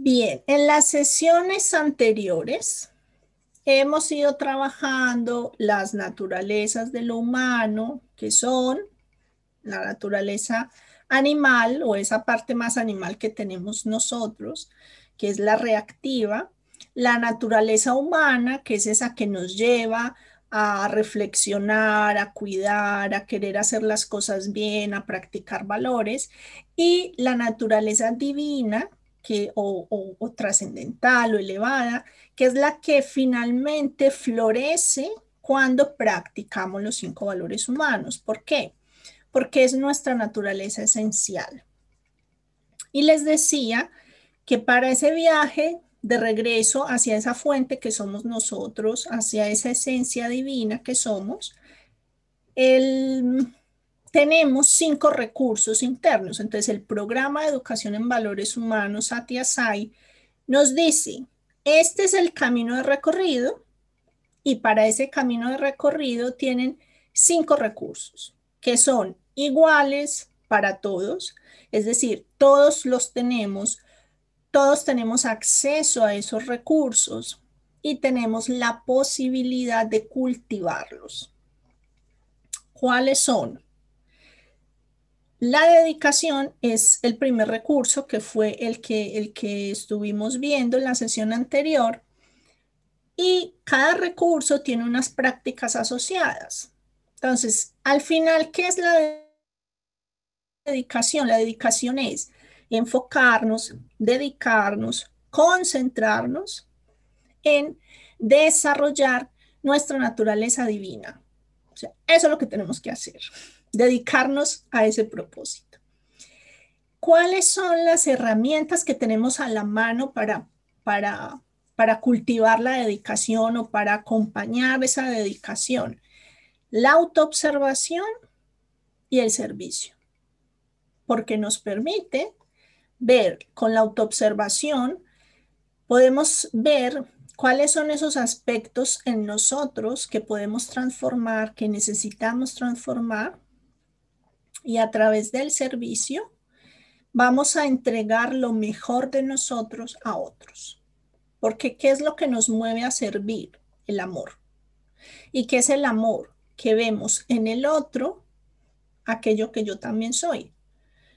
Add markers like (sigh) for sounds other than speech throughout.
Bien, en las sesiones anteriores hemos ido trabajando las naturalezas de lo humano, que son la naturaleza animal o esa parte más animal que tenemos nosotros, que es la reactiva, la naturaleza humana, que es esa que nos lleva a reflexionar, a cuidar, a querer hacer las cosas bien, a practicar valores, y la naturaleza divina, que, o, o trascendental o elevada, que es la que finalmente florece cuando practicamos los cinco valores humanos. ¿Por qué? Porque es nuestra naturaleza esencial. Y les decía que para ese viaje de regreso hacia esa fuente que somos nosotros, hacia esa esencia divina que somos, tenemos cinco recursos internos. Entonces, el programa de educación en valores humanos, Satya Sai, nos dice, este es el camino de recorrido y para ese camino de recorrido tienen cinco recursos que son iguales para todos, es decir, todos los tenemos todos tenemos acceso a esos recursos y tenemos la posibilidad de cultivarlos. ¿Cuáles son? La dedicación es el primer recurso que fue el que, el que estuvimos viendo en la sesión anterior y cada recurso tiene unas prácticas asociadas. Entonces, al final, ¿qué es la dedicación? La dedicación es enfocarnos, dedicarnos, concentrarnos en desarrollar nuestra naturaleza divina. Eso es lo que tenemos que hacer, dedicarnos a ese propósito. ¿Cuáles son las herramientas que tenemos a la mano para, para, para cultivar la dedicación o para acompañar esa dedicación? La autoobservación y el servicio, porque nos permite ver con la autoobservación, podemos ver cuáles son esos aspectos en nosotros que podemos transformar, que necesitamos transformar. Y a través del servicio vamos a entregar lo mejor de nosotros a otros. Porque ¿qué es lo que nos mueve a servir? El amor. ¿Y qué es el amor? Que vemos en el otro aquello que yo también soy.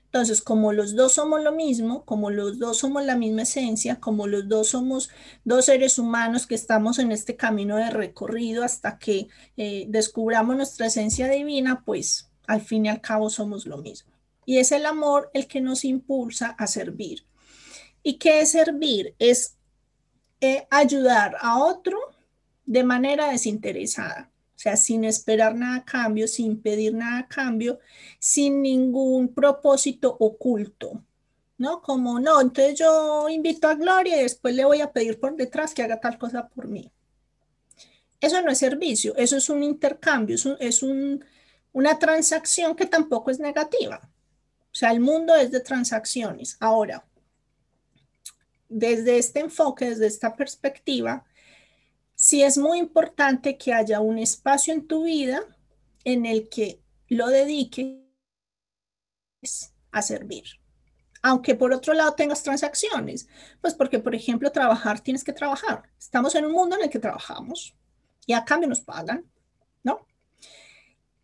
Entonces, como los dos somos lo mismo, como los dos somos la misma esencia, como los dos somos dos seres humanos que estamos en este camino de recorrido hasta que eh, descubramos nuestra esencia divina, pues al fin y al cabo somos lo mismo. Y es el amor el que nos impulsa a servir. ¿Y qué es servir? Es eh, ayudar a otro de manera desinteresada. O sea, sin esperar nada a cambio, sin pedir nada a cambio, sin ningún propósito oculto, ¿no? Como, no, entonces yo invito a Gloria y después le voy a pedir por detrás que haga tal cosa por mí. Eso no es servicio, eso es un intercambio, es, una transacción que tampoco es negativa. O sea, el mundo es de transacciones. Ahora, desde este enfoque, desde esta perspectiva, sí es muy importante que haya un espacio en tu vida en el que lo dediques a servir. Aunque por otro lado tengas transacciones, pues porque, por ejemplo, trabajar tienes que trabajar. Estamos en un mundo en el que trabajamos y a cambio nos pagan.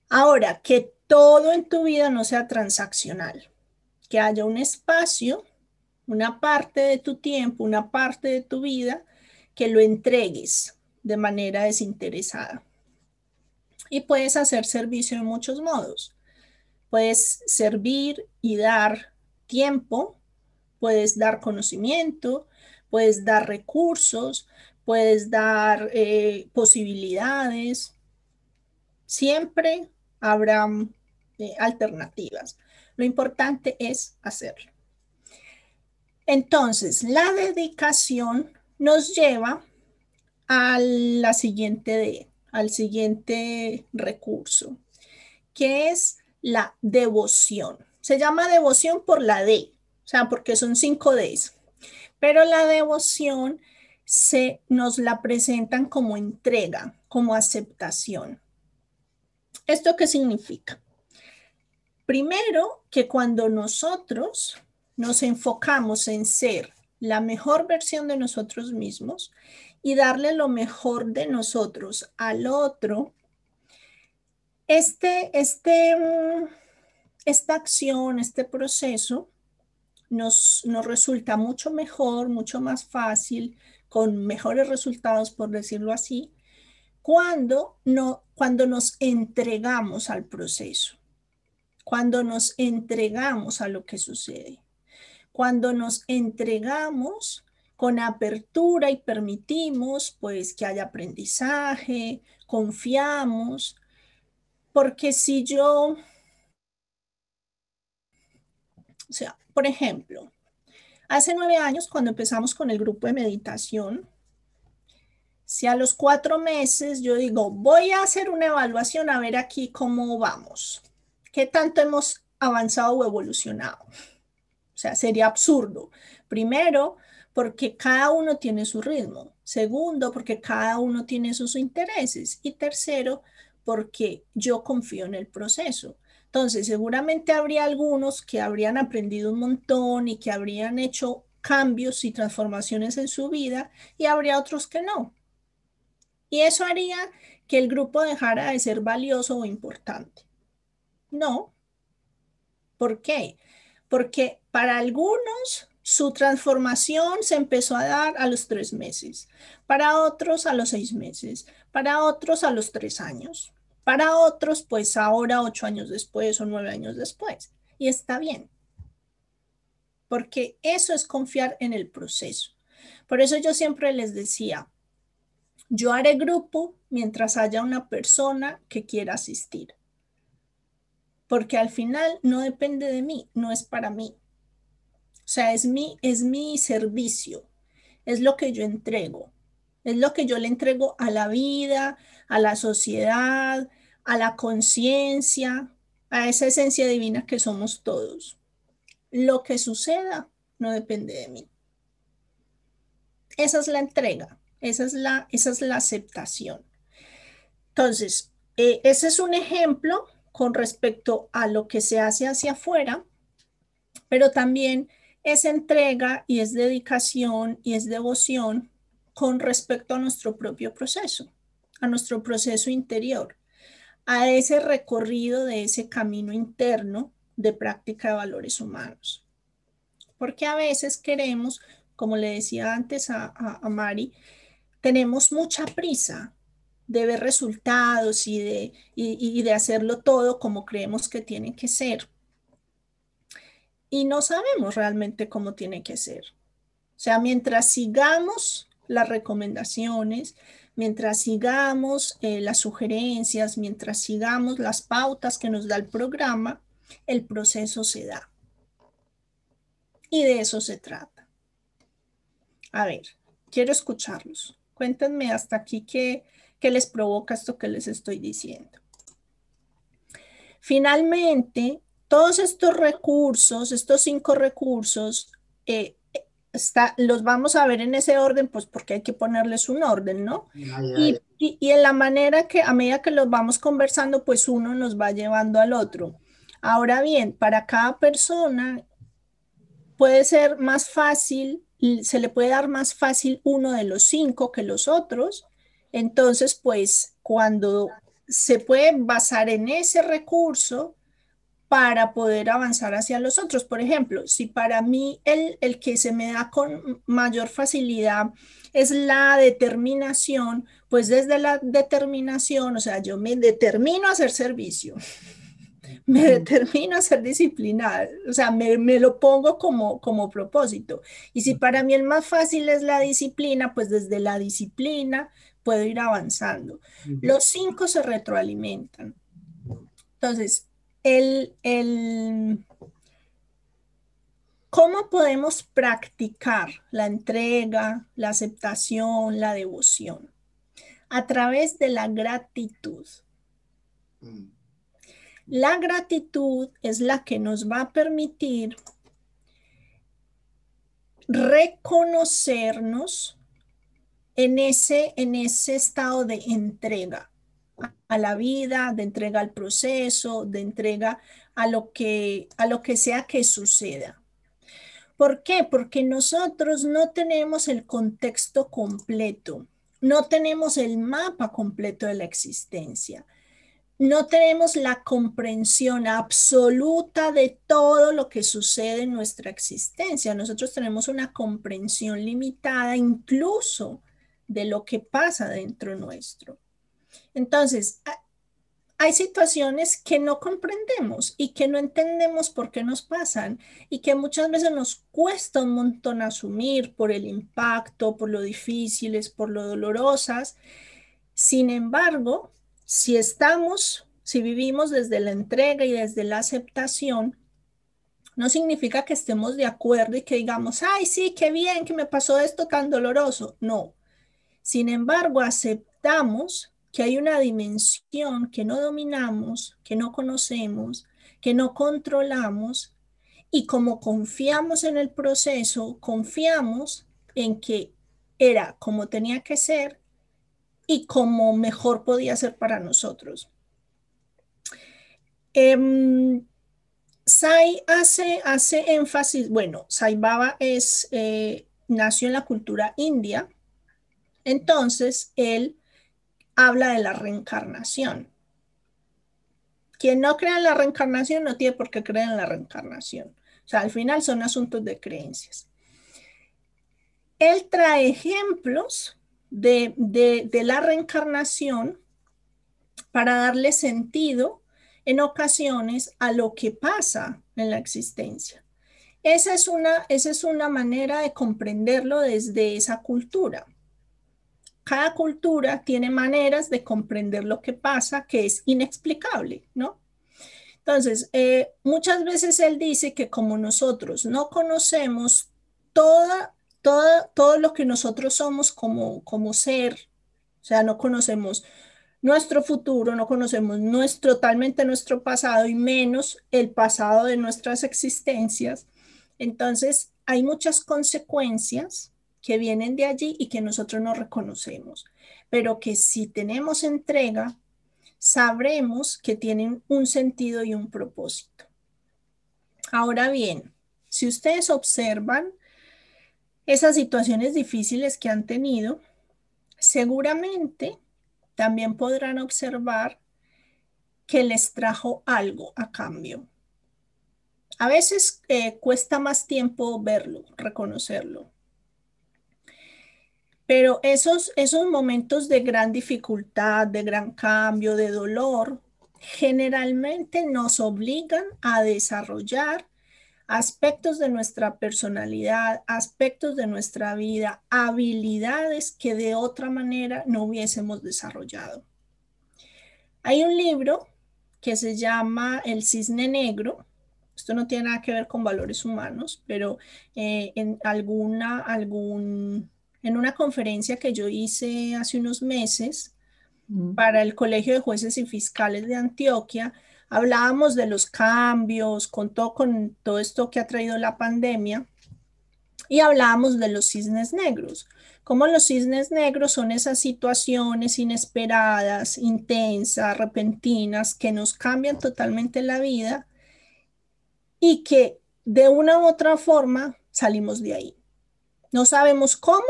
Ahora, que todo en tu vida no sea transaccional, que haya un espacio, una parte de tu tiempo, una parte de tu vida, que lo entregues de manera desinteresada. Y puedes hacer servicio de muchos modos. Puedes servir y dar tiempo, puedes dar conocimiento, puedes dar recursos, puedes dar eh, posibilidades. Siempre habrá eh, alternativas. Lo importante es hacerlo. Entonces, la dedicación nos lleva a la siguiente al siguiente recurso, que es la devoción. Se llama devoción por la D, o sea, porque son cinco Ds. Pero la devoción se nos la presentan como entrega, como aceptación. ¿Esto qué significa? Primero, que cuando nosotros nos enfocamos en ser la mejor versión de nosotros mismos y darle lo mejor de nosotros al otro, este, este, mm, esta acción, este proceso nos, nos resulta mucho mejor, mucho más fácil, con mejores resultados, por decirlo así, cuando, no, cuando nos entregamos al proceso, cuando nos entregamos a lo que sucede, cuando nos entregamos con apertura y permitimos pues que haya aprendizaje, confiamos, porque si yo, o sea, por ejemplo, hace nueve años cuando empezamos con el grupo de meditación, si a los cuatro meses yo digo, voy a hacer una evaluación a ver aquí cómo vamos, qué tanto hemos avanzado o evolucionado. O sea, sería absurdo. Primero, porque cada uno tiene su ritmo. Segundo, porque cada uno tiene sus intereses. Y tercero, porque yo confío en el proceso. Entonces, seguramente habría algunos que habrían aprendido un montón y que habrían hecho cambios y transformaciones en su vida y habría otros que no. Y eso haría que el grupo dejara de ser valioso o importante. No. ¿Por qué? Porque para algunos su transformación se empezó a dar a los tres meses, para otros a los seis meses, para otros a los tres años, para otros pues ahora ocho años después o nueve años después. Y está bien, porque eso es confiar en el proceso. Por eso yo siempre les decía, yo haré grupo mientras haya una persona que quiera asistir. Porque al final no depende de mí, no es para mí. O sea, es mi, es mi servicio, es lo que yo entrego, es lo que yo le entrego a la vida, a la sociedad, a la conciencia, a esa esencia divina que somos todos. Lo que suceda no depende de mí. Esa es la entrega. Esa es la, esa es la aceptación. Entonces, eh, ese es un ejemplo con respecto a lo que se hace hacia afuera, pero también es entrega y es dedicación y es devoción con respecto a nuestro propio proceso, a nuestro proceso interior, a ese recorrido de ese camino interno de práctica de valores humanos. Porque a veces queremos, como le decía antes a, a Mari, tenemos mucha prisa de ver resultados y de, y, de hacerlo todo como creemos que tiene que ser. Y no sabemos realmente cómo tiene que ser. O sea, mientras sigamos las recomendaciones, mientras sigamos eh, las sugerencias, mientras sigamos las pautas que nos da el programa, el proceso se da. Y de eso se trata. A ver, quiero escucharlos. Cuéntenme hasta aquí qué, les provoca esto que les estoy diciendo. Finalmente, todos estos recursos, estos cinco recursos, eh, está, los vamos a ver en ese orden, pues porque hay que ponerles un orden, ¿no? Y, y, en la manera que a medida que los vamos conversando, pues uno nos va llevando al otro. Ahora bien, para cada persona puede ser más fácil se le puede dar más fácil uno de los cinco que los otros. Entonces, pues cuando se puede basar en ese recurso para poder avanzar hacia los otros. Por ejemplo, si para mí el, el que se me da con mayor facilidad es la determinación, pues desde la determinación, o sea, yo me determino a hacer servicio me determino a ser disciplinada, o sea, me, lo pongo como, como propósito. Y si para mí el más fácil es la disciplina, pues desde la disciplina puedo ir avanzando. Los cinco se retroalimentan. Entonces, el, el, ¿cómo podemos practicar la entrega, la aceptación, la devoción? A través de la gratitud. Mm. La gratitud es la que nos va a permitir reconocernos en ese, en ese estado de entrega a la vida, de entrega al proceso, de entrega a lo que, a lo que sea que suceda. ¿Por qué? Porque nosotros no tenemos el contexto completo, no tenemos el mapa completo de la existencia, no tenemos la comprensión absoluta de todo lo que sucede en nuestra existencia. Nosotros tenemos una comprensión limitada incluso de lo que pasa dentro nuestro. Entonces, hay situaciones que no comprendemos y que no entendemos por qué nos pasan y que muchas veces nos cuesta un montón asumir por el impacto, por lo difíciles, por lo dolorosas. Sin embargo, si estamos, si vivimos desde la entrega y desde la aceptación, no significa que estemos de acuerdo y que digamos, ay, sí, qué bien que me pasó esto tan doloroso. No. Sin embargo, aceptamos que hay una dimensión que no dominamos, que no conocemos, que no controlamos y como confiamos en el proceso, confiamos en que era como tenía que ser y como mejor podía ser para nosotros. Em, Sai hace, hace énfasis, bueno, Sai Baba es, eh, nació en la cultura india, entonces él habla de la reencarnación. Quien no cree en la reencarnación no tiene por qué creer en la reencarnación. O sea, al final son asuntos de creencias. Él trae ejemplos de, de, la reencarnación para darle sentido en ocasiones a lo que pasa en la existencia. Esa es una, esa es una manera de comprenderlo desde esa cultura cada cultura tiene maneras de comprender lo que pasa que es inexplicable, ¿no? Entonces, eh, muchas veces él dice que como nosotros no conocemos toda, toda, todo lo que nosotros somos como, como ser, o sea, no conocemos nuestro futuro, no conocemos nuestro, totalmente nuestro pasado y menos el pasado de nuestras existencias, entonces hay muchas consecuencias que vienen de allí y que nosotros no reconocemos, pero que si tenemos entrega, sabremos que tienen un sentido y un propósito. Ahora bien, si ustedes observan esas situaciones difíciles que han tenido, seguramente también podrán observar que les trajo algo a cambio. A veces eh, cuesta más tiempo verlo, reconocerlo, pero esos, esos momentos de gran dificultad, de gran cambio, de dolor, generalmente nos obligan a desarrollar aspectos de nuestra personalidad, aspectos de nuestra vida, habilidades que de otra manera no hubiésemos desarrollado. Hay un libro que se llama El cisne negro. Esto no tiene nada que ver con valores humanos, pero eh, en alguna, algún en una conferencia que yo hice hace unos meses para el Colegio de Jueces y Fiscales de Antioquia, hablábamos de los cambios, con todo, con todo esto que ha traído la pandemia, y hablábamos de los cisnes negros. Como los cisnes negros son esas situaciones inesperadas, intensas, repentinas, que nos cambian totalmente la vida y que de una u otra forma salimos de ahí. No sabemos cómo,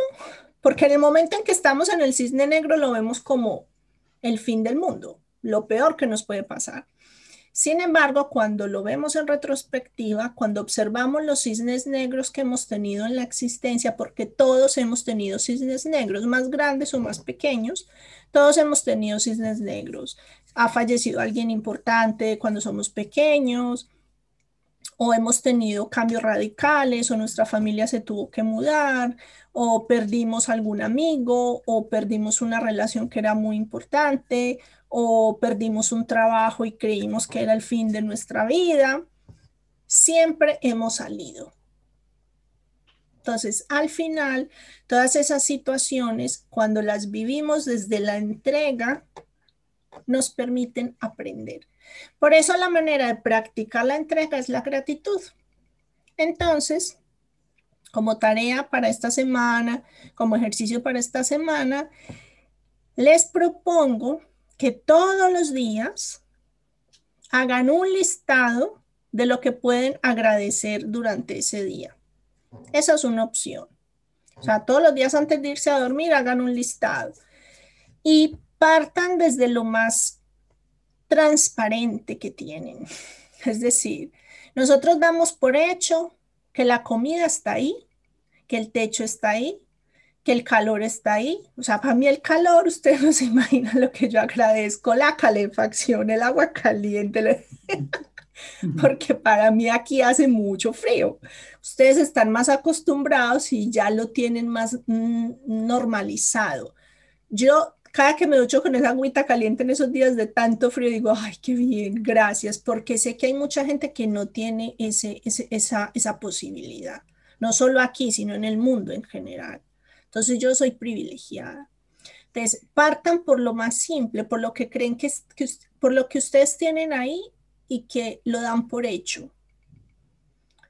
porque en el momento en que estamos en el cisne negro lo vemos como el fin del mundo, lo peor que nos puede pasar. Sin embargo, cuando lo vemos en retrospectiva, cuando observamos los cisnes negros que hemos tenido en la existencia, porque todos hemos tenido cisnes negros, más grandes o más pequeños, todos hemos tenido cisnes negros. Ha fallecido alguien importante cuando somos pequeños, o hemos tenido cambios radicales, o nuestra familia se tuvo que mudar, o perdimos algún amigo, o perdimos una relación que era muy importante, o perdimos un trabajo y creímos que era el fin de nuestra vida. Siempre hemos salido. Entonces, al final, todas esas situaciones, cuando las vivimos desde la entrega, nos permiten aprender. Por eso la manera de practicar la entrega es la gratitud. Entonces, como tarea para esta semana, como ejercicio para esta semana, les propongo que todos los días hagan un listado de lo que pueden agradecer durante ese día. Esa es una opción. O sea, todos los días antes de irse a dormir hagan un listado y partan desde lo más transparente que tienen. (laughs) Es decir, nosotros damos por hecho que la comida está ahí, que el techo está ahí, que el calor está ahí. O sea, para mí el calor, ustedes no se (laughs) imaginan lo que yo agradezco, la calefacción, el agua caliente, (laughs) porque para mí aquí hace mucho frío. Ustedes están más acostumbrados y ya lo tienen más mm, normalizado. Yo cada que me ducho con esa agüita caliente en esos días de tanto frío, digo, ay, qué bien, gracias, porque sé que hay mucha gente que no tiene ese, esa, esa posibilidad, no solo aquí, sino en el mundo en general. Entonces yo soy privilegiada. Entonces, partan por lo más simple, por lo que creen que, que por lo que ustedes tienen ahí y que lo dan por hecho.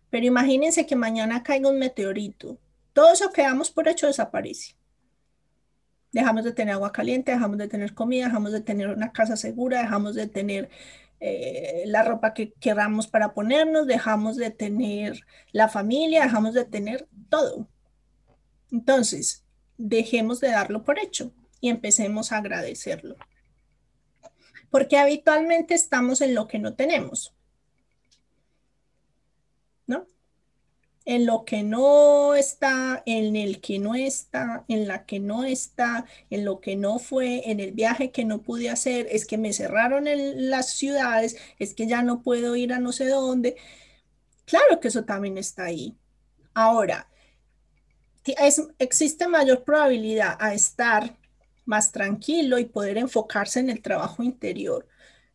Pero imagínense que mañana caiga un meteorito. Todo eso que damos por hecho desaparece dejamos de tener agua caliente, dejamos de tener comida, dejamos de tener una casa segura, dejamos de tener eh, la ropa que queramos para ponernos, dejamos de tener la familia, dejamos de tener todo. Entonces, dejemos de darlo por hecho y empecemos a agradecerlo. Porque habitualmente estamos en lo que no tenemos. ¿No? en lo que no está, en el que no está, en la que no está, en lo que no fue, en el viaje que no pude hacer, es que me cerraron en las ciudades, es que ya no puedo ir a no sé dónde. Claro que eso también está ahí. Ahora, existe mayor probabilidad a estar más tranquilo y poder enfocarse en el trabajo interior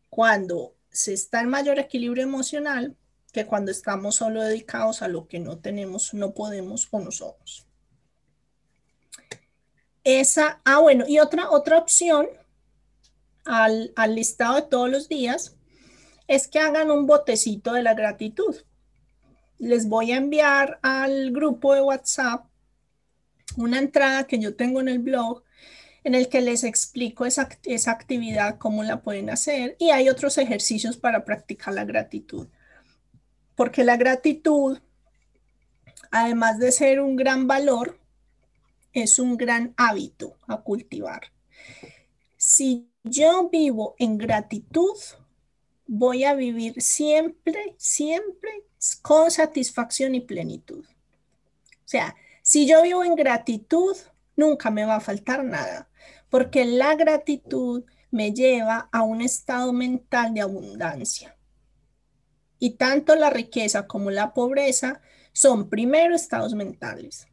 cuando se está en mayor equilibrio emocional que cuando estamos solo dedicados a lo que no tenemos, no podemos o no somos. Esa, ah, bueno, y otra, otra opción al, al listado de todos los días es que hagan un botecito de la gratitud. Les voy a enviar al grupo de WhatsApp una entrada que yo tengo en el blog en el que les explico esa, esa actividad, cómo la pueden hacer y hay otros ejercicios para practicar la gratitud porque la gratitud, además de ser un gran valor, es un gran hábito a cultivar. Si yo vivo en gratitud, voy a vivir siempre, siempre con satisfacción y plenitud. O sea, si yo vivo en gratitud, nunca me va a faltar nada, porque la gratitud me lleva a un estado mental de abundancia. Y tanto la riqueza como la pobreza son primero estados mentales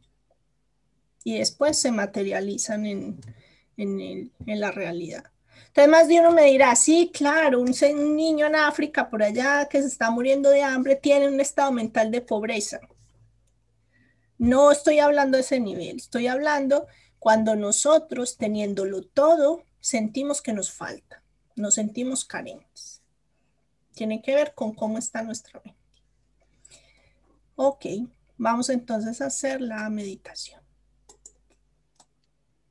y después se materializan en, la realidad. Entonces, más de uno me dirá, sí, claro, un, niño en África por allá que se está muriendo de hambre tiene un estado mental de pobreza. No estoy hablando de ese nivel, estoy hablando cuando nosotros, teniéndolo todo, sentimos que nos falta, nos sentimos carentes. Tiene que ver con cómo está nuestra mente. Ok, vamos entonces a hacer la meditación.